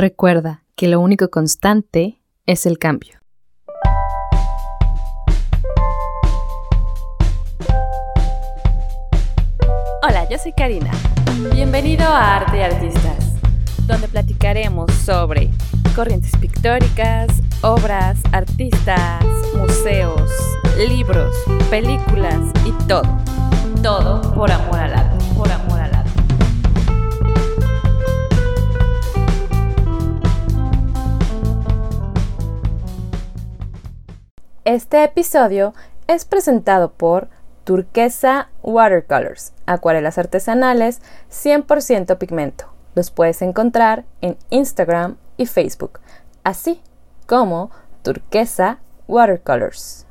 Recuerda que lo único constante es el cambio. Hola, yo soy Karina. Bienvenido a Arte y Artistas, donde platicaremos sobre corrientes pictóricas, obras, artistas, museos, libros, películas y todo. Todo por amor al arte, Este episodio es presentado por Turquesa Watercolors, acuarelas artesanales 100% pigmento. Los puedes encontrar en Instagram y Facebook, así como Turquesa Watercolors.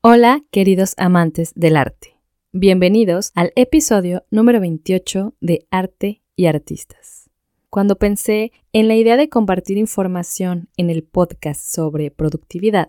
Hola, queridos amantes del arte. Bienvenidos al episodio número 28 de Arte y Artistas. Cuando pensé en la idea de compartir información en el podcast sobre productividad,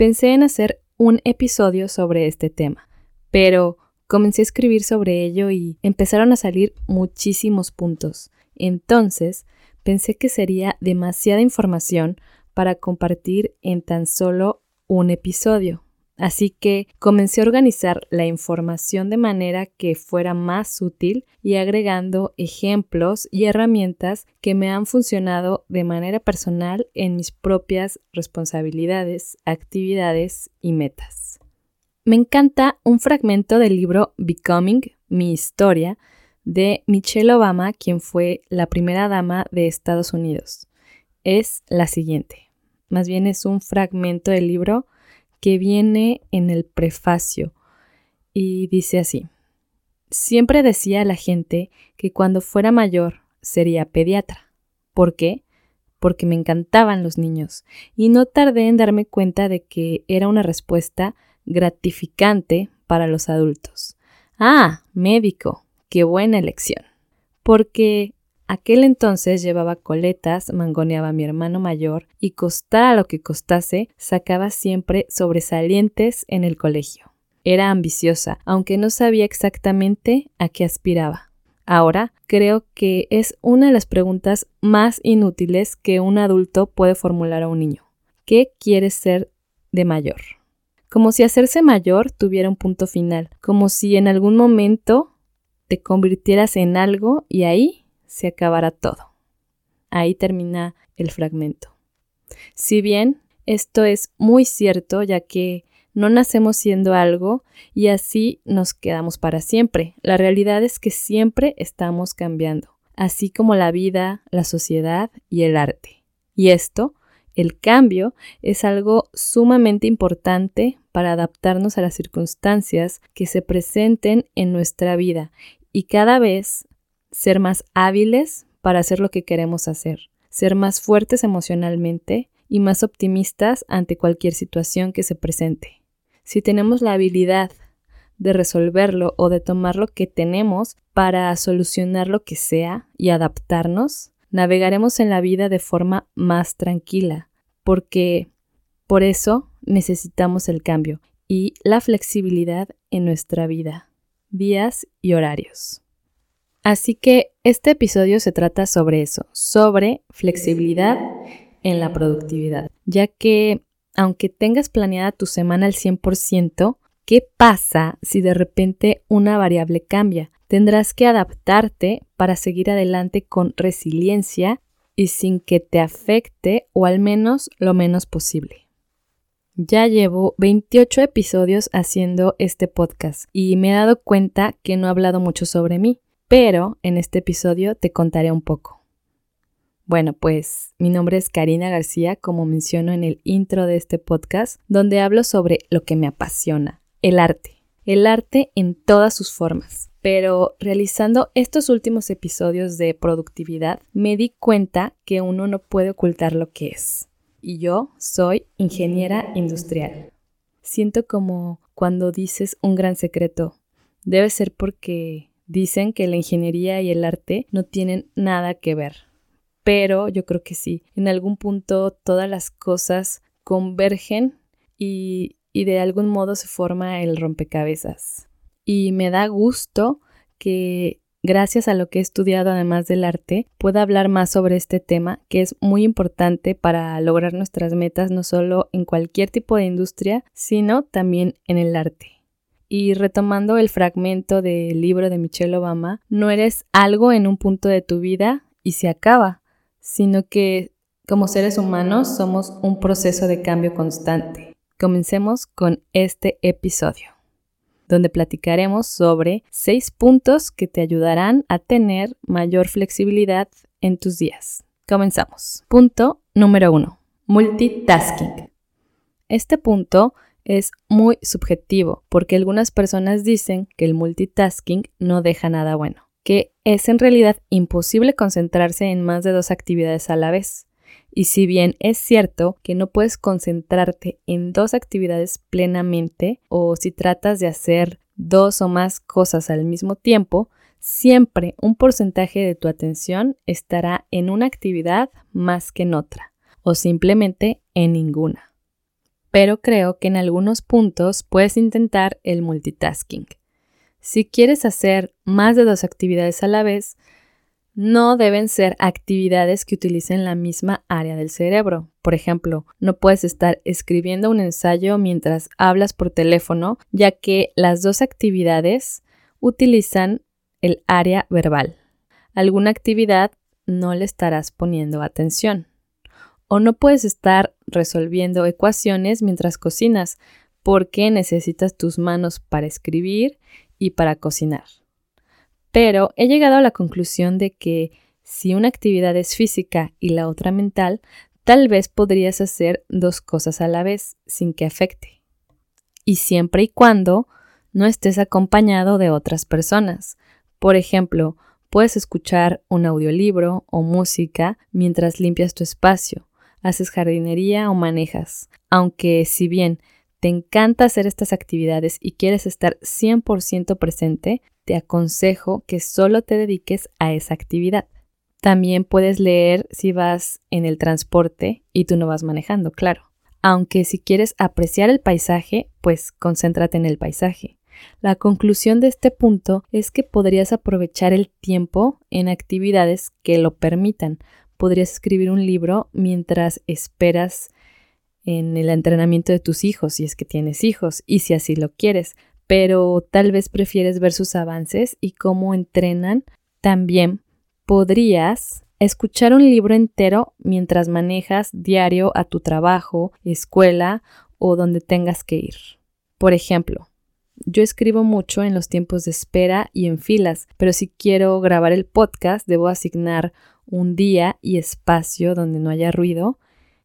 Pensé en hacer un episodio sobre este tema, pero comencé a escribir sobre ello y empezaron a salir muchísimos puntos. Entonces, pensé que sería demasiada información para compartir en tan solo un episodio. Así que comencé a organizar la información de manera que fuera más útil y agregando ejemplos y herramientas que me han funcionado de manera personal en mis propias responsabilidades, actividades y metas. Me encanta un fragmento del libro Becoming, mi historia, de Michelle Obama, quien fue la primera dama de Estados Unidos. Es la siguiente. Más bien es un fragmento del libro que viene en el prefacio y dice así. Siempre decía a la gente que cuando fuera mayor sería pediatra. ¿Por qué? Porque me encantaban los niños y no tardé en darme cuenta de que era una respuesta gratificante para los adultos. Ah, médico, qué buena elección. Porque Aquel entonces llevaba coletas, mangoneaba a mi hermano mayor y costara lo que costase, sacaba siempre sobresalientes en el colegio. Era ambiciosa, aunque no sabía exactamente a qué aspiraba. Ahora creo que es una de las preguntas más inútiles que un adulto puede formular a un niño. ¿Qué quieres ser de mayor? Como si hacerse mayor tuviera un punto final, como si en algún momento te convirtieras en algo y ahí se acabará todo. Ahí termina el fragmento. Si bien esto es muy cierto, ya que no nacemos siendo algo y así nos quedamos para siempre. La realidad es que siempre estamos cambiando, así como la vida, la sociedad y el arte. Y esto, el cambio, es algo sumamente importante para adaptarnos a las circunstancias que se presenten en nuestra vida y cada vez ser más hábiles para hacer lo que queremos hacer, ser más fuertes emocionalmente y más optimistas ante cualquier situación que se presente. Si tenemos la habilidad de resolverlo o de tomar lo que tenemos para solucionar lo que sea y adaptarnos, navegaremos en la vida de forma más tranquila, porque por eso necesitamos el cambio y la flexibilidad en nuestra vida, días y horarios. Así que este episodio se trata sobre eso, sobre flexibilidad en la productividad, ya que aunque tengas planeada tu semana al 100%, ¿qué pasa si de repente una variable cambia? Tendrás que adaptarte para seguir adelante con resiliencia y sin que te afecte o al menos lo menos posible. Ya llevo 28 episodios haciendo este podcast y me he dado cuenta que no he hablado mucho sobre mí pero en este episodio te contaré un poco. Bueno, pues mi nombre es Karina García, como menciono en el intro de este podcast, donde hablo sobre lo que me apasiona, el arte. El arte en todas sus formas. Pero realizando estos últimos episodios de productividad, me di cuenta que uno no puede ocultar lo que es. Y yo soy ingeniera industrial. Siento como cuando dices un gran secreto. Debe ser porque Dicen que la ingeniería y el arte no tienen nada que ver, pero yo creo que sí. En algún punto todas las cosas convergen y, de algún modo se forma el rompecabezas. Y me da gusto que gracias a lo que he estudiado además del arte, pueda hablar más sobre este tema que es muy importante para lograr nuestras metas no solo en cualquier tipo de industria, sino también en el arte. Y retomando el fragmento del libro de Michelle Obama, no eres algo en un punto de tu vida y se acaba, sino que como seres humanos somos un proceso de cambio constante. Comencemos con este episodio, donde platicaremos sobre seis puntos que te ayudarán a tener mayor flexibilidad en tus días. Comenzamos. Punto número uno. Multitasking. Este punto es muy subjetivo porque algunas personas dicen que el multitasking no deja nada bueno, que es en realidad imposible concentrarse en más de dos actividades a la vez. Y si bien es cierto que no puedes concentrarte en dos actividades plenamente o si tratas de hacer dos o más cosas al mismo tiempo, siempre un porcentaje de tu atención estará en una actividad más que en otra o simplemente en ninguna pero creo que en algunos puntos puedes intentar el multitasking. Si quieres hacer más de dos actividades a la vez, no deben ser actividades que utilicen la misma área del cerebro. Por ejemplo, no puedes estar escribiendo un ensayo mientras hablas por teléfono, ya que las dos actividades utilizan el área verbal. Alguna actividad no le estarás poniendo atención o no puedes estar resolviendo ecuaciones mientras cocinas porque necesitas tus manos para escribir y para cocinar. Pero he llegado a la conclusión de que si una actividad es física y la otra mental, tal vez podrías hacer dos cosas a la vez sin que afecte. Y siempre y cuando no estés acompañado de otras personas. Por ejemplo, puedes escuchar un audiolibro o música mientras limpias tu espacio haces jardinería o manejas. Aunque si bien te encanta hacer estas actividades y quieres estar 100% presente, te aconsejo que solo te dediques a esa actividad. También puedes leer si vas en el transporte y tú no vas manejando, claro. Aunque si quieres apreciar el paisaje, pues concéntrate en el paisaje. La conclusión de este punto es que podrías aprovechar el tiempo en actividades que lo permitan, podrías escribir un libro mientras esperas en el entrenamiento de tus hijos, si es que tienes hijos y si así lo quieres, pero tal vez prefieres ver sus avances y cómo entrenan. También podrías escuchar un libro entero mientras manejas diario a tu trabajo, escuela o donde tengas que ir. Por ejemplo, yo escribo mucho en los tiempos de espera y en filas, pero si quiero grabar el podcast debo asignar un día y espacio donde no haya ruido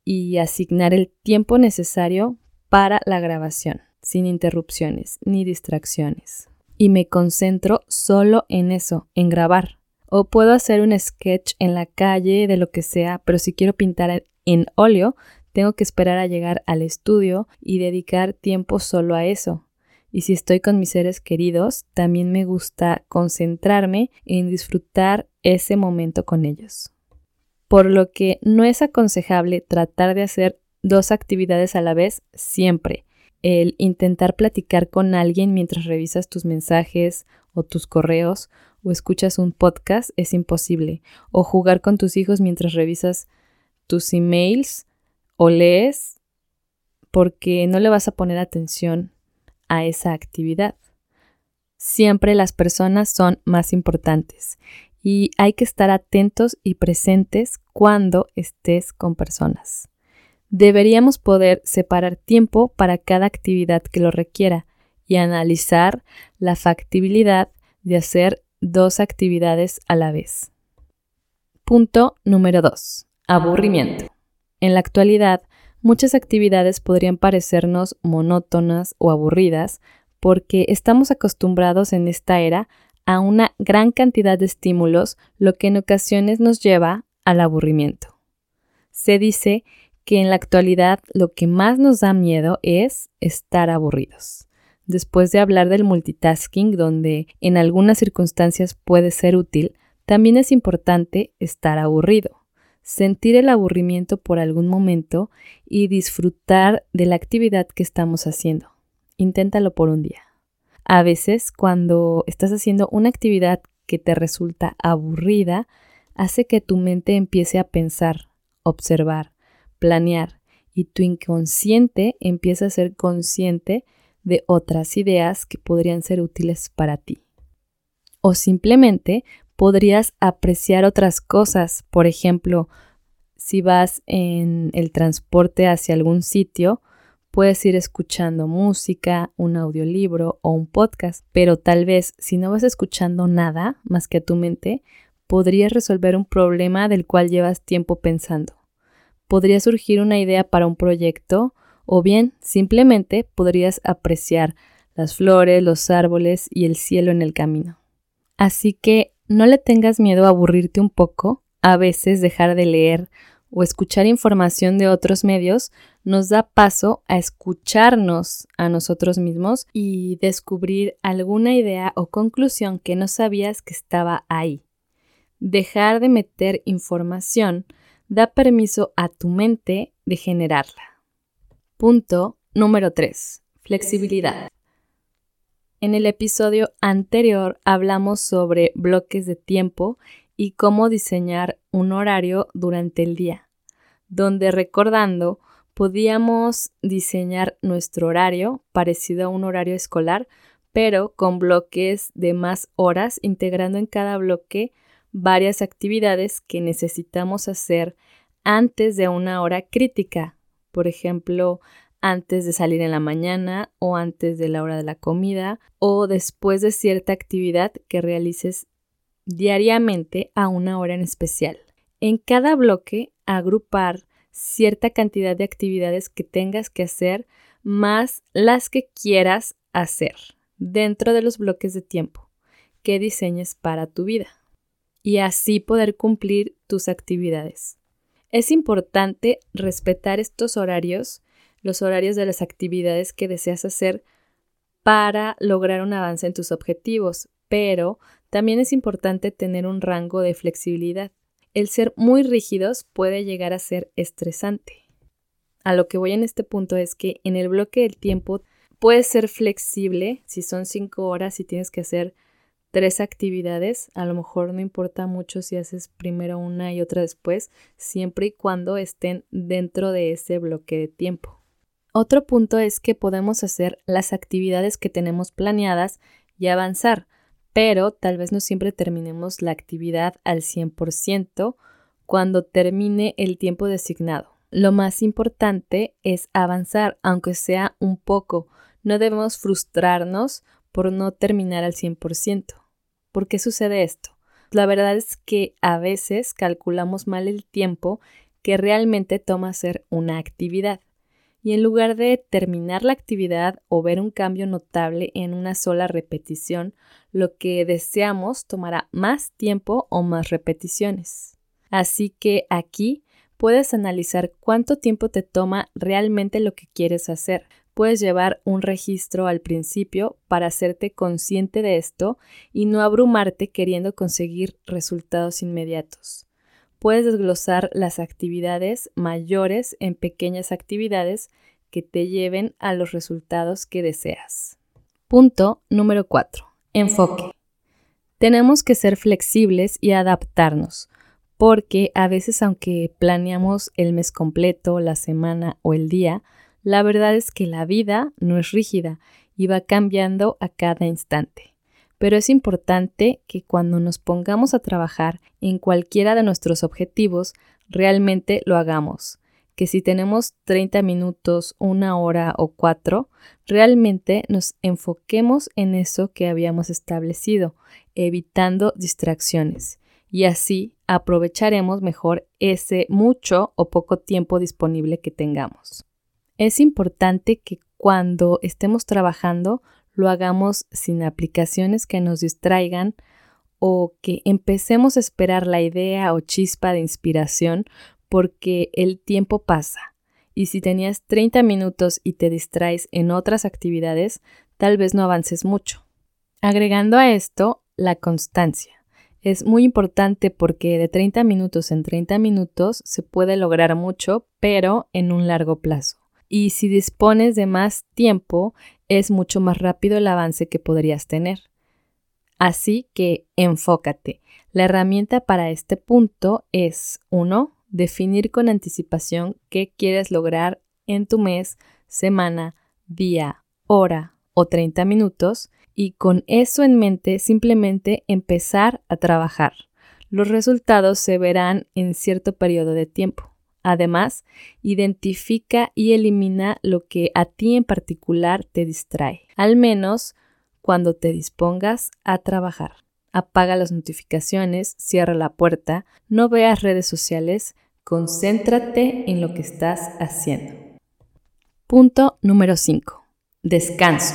y asignar el tiempo necesario para la grabación, sin interrupciones ni distracciones. Y me concentro solo en eso, en grabar. O puedo hacer un sketch en la calle de lo que sea, pero si quiero pintar en óleo, tengo que esperar a llegar al estudio y dedicar tiempo solo a eso. Y si estoy con mis seres queridos, también me gusta concentrarme en disfrutar ese momento con ellos. Por lo que no es aconsejable tratar de hacer dos actividades a la vez siempre. El intentar platicar con alguien mientras revisas tus mensajes o tus correos o escuchas un podcast es imposible. O jugar con tus hijos mientras revisas tus emails o lees porque no le vas a poner atención a esa actividad. Siempre las personas son más importantes y hay que estar atentos y presentes cuando estés con personas. Deberíamos poder separar tiempo para cada actividad que lo requiera y analizar la factibilidad de hacer dos actividades a la vez. Punto número 2. Aburrimiento. En la actualidad, muchas actividades podrían parecernos monótonas o aburridas porque estamos acostumbrados en esta era a una gran cantidad de estímulos, lo que en ocasiones nos lleva al aburrimiento. Se dice que en la actualidad lo que más nos da miedo es estar aburridos. Después de hablar del multitasking, donde en algunas circunstancias puede ser útil, también es importante estar aburrido, sentir el aburrimiento por algún momento y disfrutar de la actividad que estamos haciendo. Inténtalo por un día. A veces, cuando estás haciendo una actividad que te resulta aburrida hace que tu mente empiece a pensar, observar, planear y tu inconsciente empieza a ser consciente de otras ideas que podrían ser útiles para ti. O simplemente podrías apreciar otras cosas, por ejemplo, si vas en el transporte hacia algún sitio, puedes ir escuchando música, un audiolibro o un podcast, pero tal vez si no vas escuchando nada más que a tu mente, podrías resolver un problema del cual llevas tiempo pensando. Podría surgir una idea para un proyecto o bien simplemente podrías apreciar las flores, los árboles y el cielo en el camino. Así que no le tengas miedo a aburrirte un poco, a veces dejar de leer o escuchar información de otros medios nos da paso a escucharnos a nosotros mismos y descubrir alguna idea o conclusión que no sabías que estaba ahí. Dejar de meter información da permiso a tu mente de generarla. Punto número 3. Flexibilidad. En el episodio anterior hablamos sobre bloques de tiempo y cómo diseñar un horario durante el día, donde recordando podíamos diseñar nuestro horario parecido a un horario escolar, pero con bloques de más horas, integrando en cada bloque varias actividades que necesitamos hacer antes de una hora crítica, por ejemplo, antes de salir en la mañana o antes de la hora de la comida o después de cierta actividad que realices diariamente a una hora en especial. En cada bloque, agrupar cierta cantidad de actividades que tengas que hacer más las que quieras hacer dentro de los bloques de tiempo que diseñes para tu vida y así poder cumplir tus actividades. Es importante respetar estos horarios, los horarios de las actividades que deseas hacer para lograr un avance en tus objetivos, pero también es importante tener un rango de flexibilidad. El ser muy rígidos puede llegar a ser estresante. A lo que voy en este punto es que en el bloque del tiempo puedes ser flexible si son cinco horas y tienes que hacer tres actividades, a lo mejor no importa mucho si haces primero una y otra después, siempre y cuando estén dentro de ese bloque de tiempo. Otro punto es que podemos hacer las actividades que tenemos planeadas y avanzar, pero tal vez no siempre terminemos la actividad al 100% cuando termine el tiempo designado. Lo más importante es avanzar, aunque sea un poco. No debemos frustrarnos por no terminar al 100%. ¿Por qué sucede esto? La verdad es que a veces calculamos mal el tiempo que realmente toma hacer una actividad. Y en lugar de terminar la actividad o ver un cambio notable en una sola repetición, lo que deseamos tomará más tiempo o más repeticiones. Así que aquí puedes analizar cuánto tiempo te toma realmente lo que quieres hacer puedes llevar un registro al principio para hacerte consciente de esto y no abrumarte queriendo conseguir resultados inmediatos. Puedes desglosar las actividades mayores en pequeñas actividades que te lleven a los resultados que deseas. Punto número 4. Enfoque. Tenemos que ser flexibles y adaptarnos, porque a veces aunque planeamos el mes completo, la semana o el día, la verdad es que la vida no es rígida y va cambiando a cada instante. Pero es importante que cuando nos pongamos a trabajar en cualquiera de nuestros objetivos, realmente lo hagamos. Que si tenemos 30 minutos, una hora o cuatro, realmente nos enfoquemos en eso que habíamos establecido, evitando distracciones. Y así aprovecharemos mejor ese mucho o poco tiempo disponible que tengamos. Es importante que cuando estemos trabajando lo hagamos sin aplicaciones que nos distraigan o que empecemos a esperar la idea o chispa de inspiración porque el tiempo pasa. Y si tenías 30 minutos y te distraes en otras actividades, tal vez no avances mucho. Agregando a esto, la constancia. Es muy importante porque de 30 minutos en 30 minutos se puede lograr mucho, pero en un largo plazo y si dispones de más tiempo, es mucho más rápido el avance que podrías tener. Así que enfócate. La herramienta para este punto es 1. Definir con anticipación qué quieres lograr en tu mes, semana, día, hora o 30 minutos y con eso en mente simplemente empezar a trabajar. Los resultados se verán en cierto periodo de tiempo. Además, identifica y elimina lo que a ti en particular te distrae, al menos cuando te dispongas a trabajar. Apaga las notificaciones, cierra la puerta, no veas redes sociales, concéntrate en lo que estás haciendo. Punto número 5. Descanso.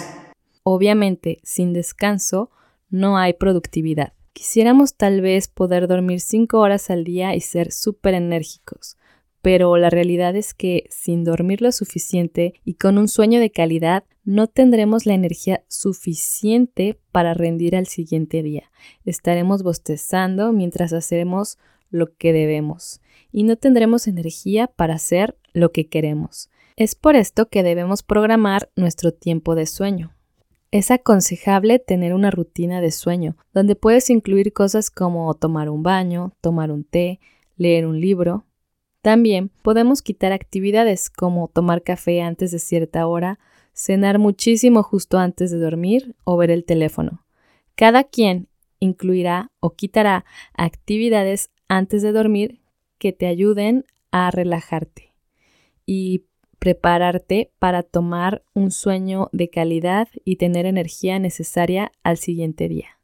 Obviamente, sin descanso no hay productividad. Quisiéramos tal vez poder dormir 5 horas al día y ser súper enérgicos, pero la realidad es que sin dormir lo suficiente y con un sueño de calidad no tendremos la energía suficiente para rendir al siguiente día. Estaremos bostezando mientras hacemos lo que debemos y no tendremos energía para hacer lo que queremos. Es por esto que debemos programar nuestro tiempo de sueño. Es aconsejable tener una rutina de sueño, donde puedes incluir cosas como tomar un baño, tomar un té, leer un libro. También podemos quitar actividades como tomar café antes de cierta hora, cenar muchísimo justo antes de dormir o ver el teléfono. Cada quien incluirá o quitará actividades antes de dormir que te ayuden a relajarte y prepararte para tomar un sueño de calidad y tener energía necesaria al siguiente día.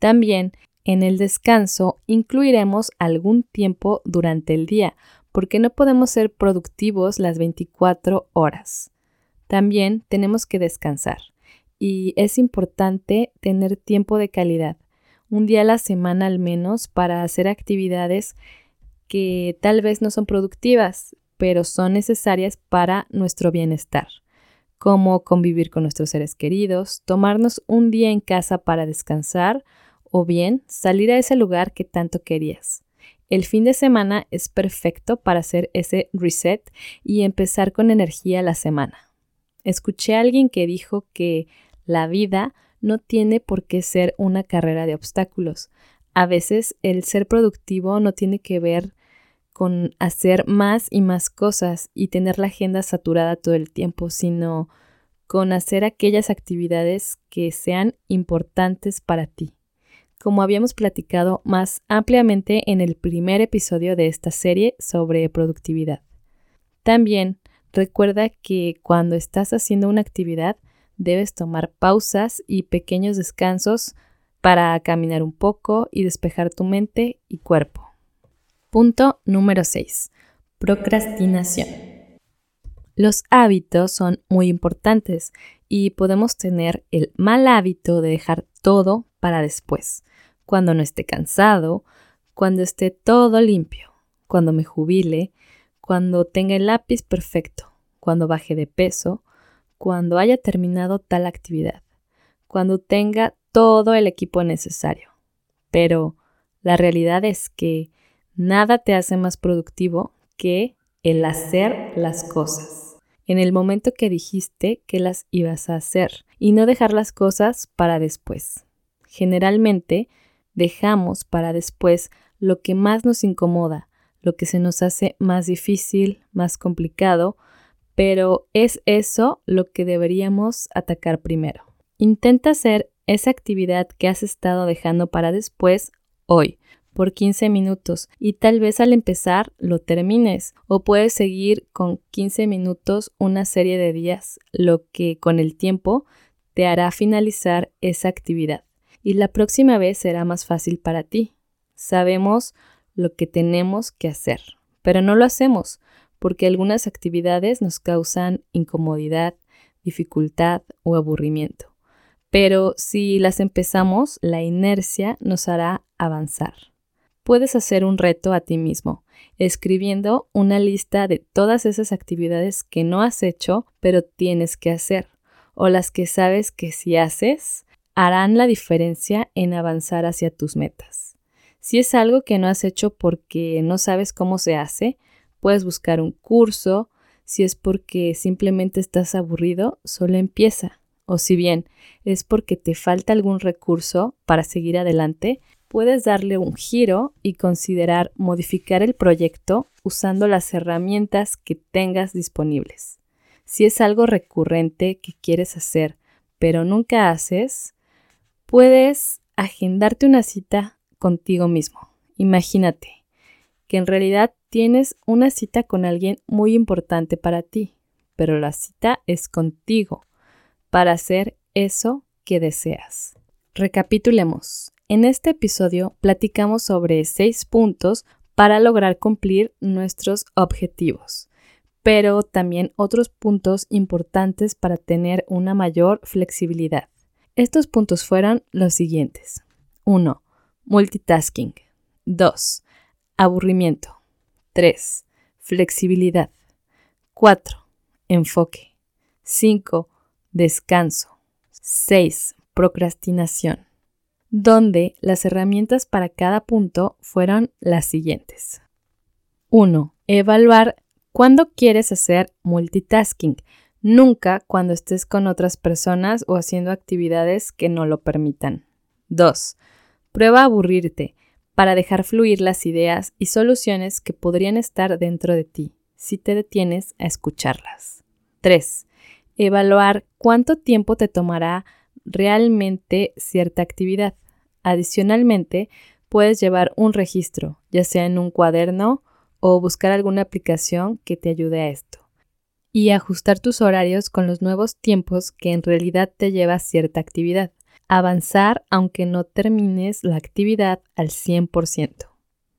También en el descanso incluiremos algún tiempo durante el día, porque no podemos ser productivos las 24 horas. También tenemos que descansar y es importante tener tiempo de calidad, un día a la semana al menos para hacer actividades que tal vez no son productivas, pero son necesarias para nuestro bienestar, como convivir con nuestros seres queridos, tomarnos un día en casa para descansar o bien salir a ese lugar que tanto querías. El fin de semana es perfecto para hacer ese reset y empezar con energía la semana. Escuché a alguien que dijo que la vida no tiene por qué ser una carrera de obstáculos. A veces el ser productivo no tiene que ver con hacer más y más cosas y tener la agenda saturada todo el tiempo, sino con hacer aquellas actividades que sean importantes para ti. Como habíamos platicado más ampliamente en el primer episodio de esta serie sobre productividad. También recuerda que cuando estás haciendo una actividad debes tomar pausas y pequeños descansos para caminar un poco y despejar tu mente y cuerpo. Punto número 6. Procrastinación. Los hábitos son muy importantes y podemos tener el mal hábito de dejar todo para después, cuando no esté cansado, cuando esté todo limpio, cuando me jubile, cuando tenga el lápiz perfecto, cuando baje de peso, cuando haya terminado tal actividad, cuando tenga todo el equipo necesario. Pero la realidad es que Nada te hace más productivo que el hacer las cosas. En el momento que dijiste que las ibas a hacer y no dejar las cosas para después. Generalmente dejamos para después lo que más nos incomoda, lo que se nos hace más difícil, más complicado, pero es eso lo que deberíamos atacar primero. Intenta hacer esa actividad que has estado dejando para después hoy, por 15 minutos y tal vez al empezar lo termines o puedes seguir con 15 minutos una serie de días, lo que con el tiempo te hará finalizar esa actividad y la próxima vez será más fácil para ti. Sabemos lo que tenemos que hacer, pero no lo hacemos porque algunas actividades nos causan incomodidad, dificultad o aburrimiento. Pero si las empezamos, la inercia nos hará avanzar puedes hacer un reto a ti mismo, escribiendo una lista de todas esas actividades que no has hecho, pero tienes que hacer, o las que sabes que si haces, harán la diferencia en avanzar hacia tus metas. Si es algo que no has hecho porque no sabes cómo se hace, puedes buscar un curso. Si es porque simplemente estás aburrido, solo empieza. o si bien es porque te falta algún recurso para seguir adelante, puedes darle un giro y considerar modificar el proyecto usando las herramientas que tengas disponibles. Si es algo recurrente que quieres hacer, pero nunca haces, puedes agendarte una cita contigo mismo. Imagínate que en realidad tienes una cita con alguien muy importante para ti, pero la cita es contigo para hacer eso que deseas. Recapitulemos. En este episodio platicamos sobre seis puntos para lograr cumplir nuestros objetivos, pero también otros puntos importantes para tener una mayor flexibilidad. Estos puntos fueron los siguientes. 1. Multitasking. 2. Aburrimiento. 3. Flexibilidad. 4. Enfoque. 5. Descanso. 6. Procrastinación. Donde las herramientas para cada punto fueron las siguientes. 1. Evaluar cuándo quieres hacer multitasking. Nunca cuando estés con otras personas o haciendo actividades que no lo permitan. 2. Prueba a aburrirte para dejar fluir las ideas y soluciones que podrían estar dentro de ti si te detienes a escucharlas. 3. Evaluar cuánto tiempo te tomará realmente cierta actividad. Adicionalmente, puedes llevar un registro, ya sea en un cuaderno o buscar alguna aplicación que te ayude a esto. Y ajustar tus horarios con los nuevos tiempos que en realidad te lleva cierta actividad. Avanzar aunque no termines la actividad al 100%.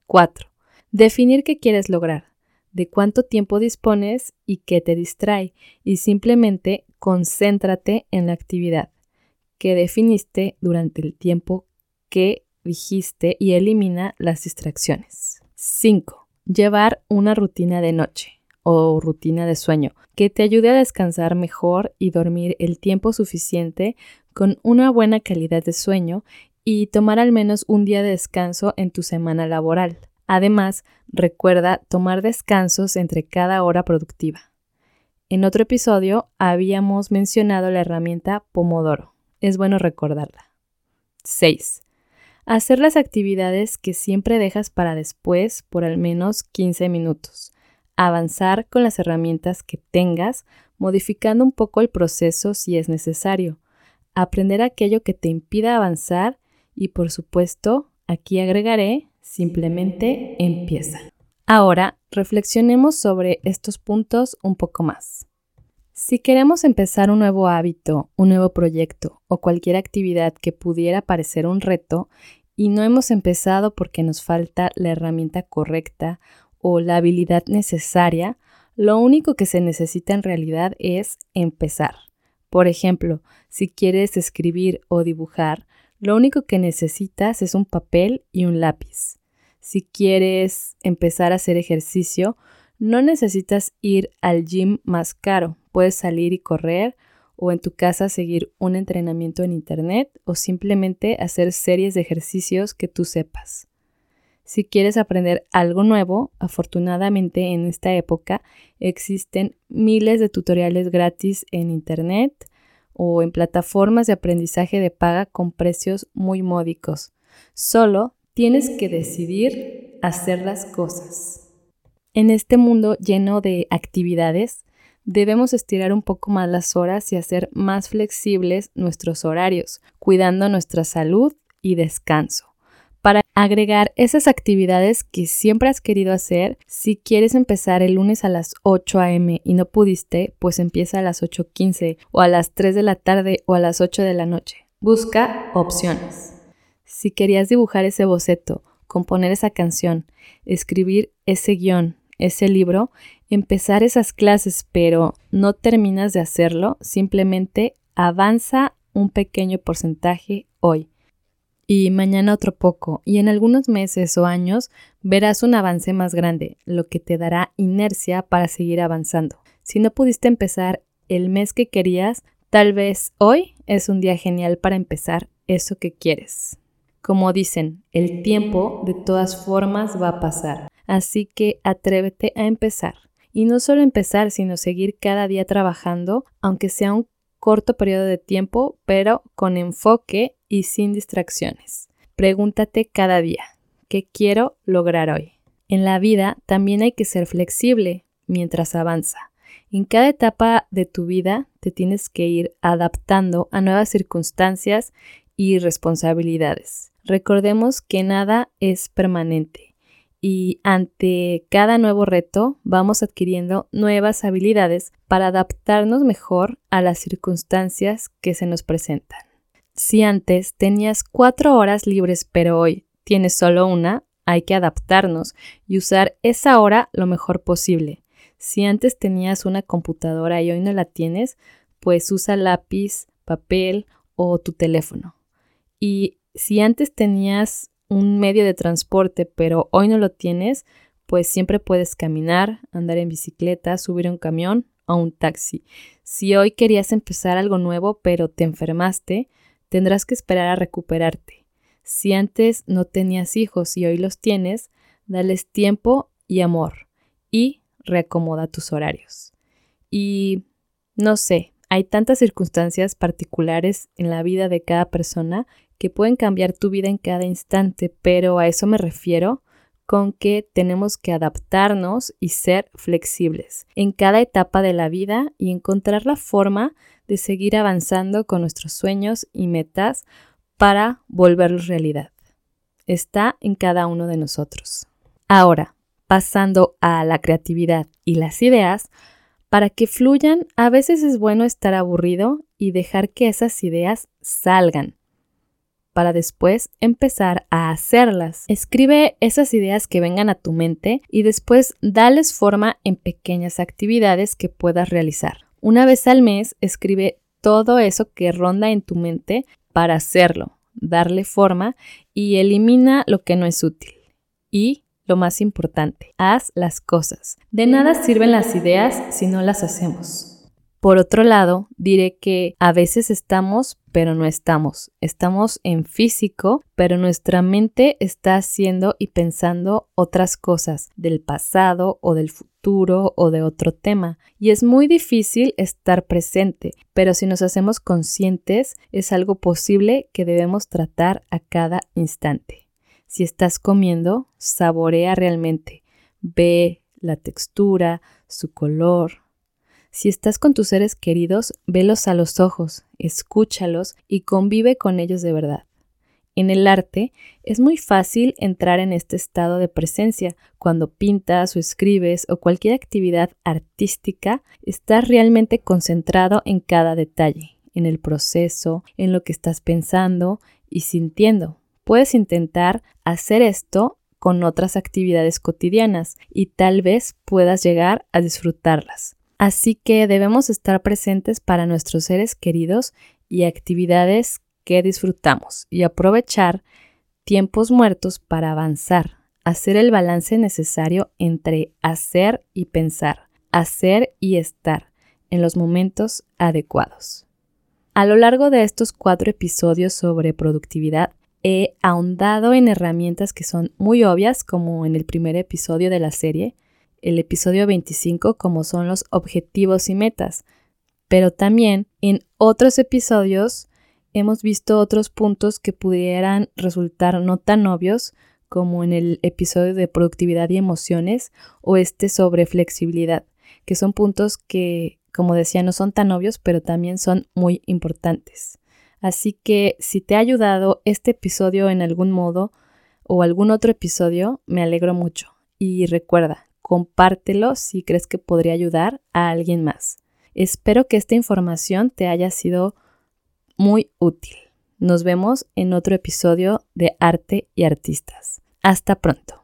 4. Definir qué quieres lograr, de cuánto tiempo dispones y qué te distrae, y simplemente concéntrate en la actividad que definiste durante el tiempo que dijiste y elimina las distracciones. 5. Llevar una rutina de noche o rutina de sueño que te ayude a descansar mejor y dormir el tiempo suficiente con una buena calidad de sueño y tomar al menos un día de descanso en tu semana laboral. Además, recuerda tomar descansos entre cada hora productiva. En otro episodio habíamos mencionado la herramienta Pomodoro. Es bueno recordarla. 6. Hacer las actividades que siempre dejas para después por al menos 15 minutos avanzar con las herramientas que tengas, modificando un poco el proceso si es necesario, aprender aquello que te impida avanzar y por supuesto, aquí agregaré, simplemente empieza. Ahora, reflexionemos sobre estos puntos un poco más. Si queremos empezar un nuevo hábito, un nuevo proyecto o cualquier actividad que pudiera parecer un reto y no hemos empezado porque nos falta la herramienta correcta o la habilidad necesaria, lo único que se necesita en realidad es empezar. Por ejemplo, si quieres escribir o dibujar, lo único que necesitas es un papel y un lápiz. Si quieres empezar a hacer ejercicio, no necesitas ir al gym más caro. Puedes salir y correr o en tu casa seguir un entrenamiento en internet o simplemente hacer series de ejercicios que tú sepas. Si quieres aprender algo nuevo, afortunadamente en esta época existen miles de tutoriales gratis en Internet o en plataformas de aprendizaje de paga con precios muy módicos. Solo tienes que decidir hacer las cosas. En este mundo lleno de actividades, debemos estirar un poco más las horas y hacer más flexibles nuestros horarios, cuidando nuestra salud y descanso agregar esas actividades que siempre has querido hacer. Si quieres empezar el lunes a las 8 a.m. y no pudiste, pues empieza a las 8.15 o a las 3 de la tarde o a las 8 de la noche. Busca opciones. Si querías dibujar ese boceto, componer esa canción, escribir ese guion, ese libro, empezar esas clases, pero no terminas de hacerlo, simplemente avanza un pequeño porcentaje hoy y mañana otro poco, y en algunos meses o años verás un avance más grande, lo que te dará inercia para seguir avanzando. Si no pudiste empezar el mes que querías, tal vez hoy es un día genial para empezar eso que quieres. Como dicen, el tiempo de todas formas va a pasar, así que atrévete a empezar. Y no solo empezar, sino seguir cada día trabajando, aunque sea un corto periodo de tiempo, pero con enfoque y sin distracciones. Pregúntate cada día, ¿qué quiero lograr hoy? En la vida también hay que ser flexible mientras avanza. En cada etapa de tu vida te tienes que ir adaptando a nuevas circunstancias y responsabilidades. Recordemos que nada es permanente y ante cada nuevo reto vamos adquiriendo nuevas habilidades para adaptarnos mejor a las circunstancias que se nos presentan. Si antes tenías cuatro horas libres pero hoy tienes solo una, hay que adaptarnos y usar esa hora lo mejor posible. Si antes tenías una computadora y hoy no la tienes, pues usa lápiz, papel o tu teléfono. Y si antes tenías un medio de transporte pero hoy no lo tienes, pues siempre puedes caminar, andar en bicicleta, subir un camión o un taxi. Si hoy querías empezar algo nuevo pero te enfermaste, tendrás que esperar a recuperarte. Si antes no tenías hijos y hoy los tienes, dales tiempo y amor y reacomoda tus horarios. Y no sé, hay tantas circunstancias particulares en la vida de cada persona que pueden cambiar tu vida en cada instante, pero a eso me refiero con que tenemos que adaptarnos y ser flexibles en cada etapa de la vida y encontrar la forma de seguir avanzando con nuestros sueños y metas para volverlos realidad. Está en cada uno de nosotros. Ahora, pasando a la creatividad y las ideas, para que fluyan, a veces es bueno estar aburrido y dejar que esas ideas salgan para después empezar a hacerlas. Escribe esas ideas que vengan a tu mente y después dales forma en pequeñas actividades que puedas realizar. Una vez al mes, escribe todo eso que ronda en tu mente para hacerlo, darle forma y elimina lo que no es útil. Y lo más importante, haz las cosas. De nada sirven las ideas si no las hacemos. Por otro lado, diré que a veces estamos, pero no estamos. Estamos en físico, pero nuestra mente está haciendo y pensando otras cosas del pasado o del futuro o de otro tema. Y es muy difícil estar presente, pero si nos hacemos conscientes, es algo posible que debemos tratar a cada instante. Si estás comiendo, saborea realmente. Ve la textura, su color, si estás con tus seres queridos, velos a los ojos, escúchalos y convive con ellos de verdad. En el arte es muy fácil entrar en este estado de presencia. Cuando pintas o escribes o cualquier actividad artística, estás realmente concentrado en cada detalle, en el proceso, en lo que estás pensando y sintiendo. Puedes intentar hacer esto con otras actividades cotidianas y tal vez puedas llegar a disfrutarlas. Así que debemos estar presentes para nuestros seres queridos y actividades que disfrutamos y aprovechar tiempos muertos para avanzar, hacer el balance necesario entre hacer y pensar, hacer y estar en los momentos adecuados. A lo largo de estos cuatro episodios sobre productividad, he ahondado en herramientas que son muy obvias, como en el primer episodio de la serie, el episodio 25 como son los objetivos y metas, pero también en otros episodios hemos visto otros puntos que pudieran resultar no tan obvios como en el episodio de productividad y emociones o este sobre flexibilidad, que son puntos que, como decía, no son tan obvios, pero también son muy importantes. Así que si te ha ayudado este episodio en algún modo o algún otro episodio, me alegro mucho. Y recuerda, compártelo si crees que podría ayudar a alguien más. Espero que esta información te haya sido muy útil. Nos vemos en otro episodio de Arte y Artistas. Hasta pronto.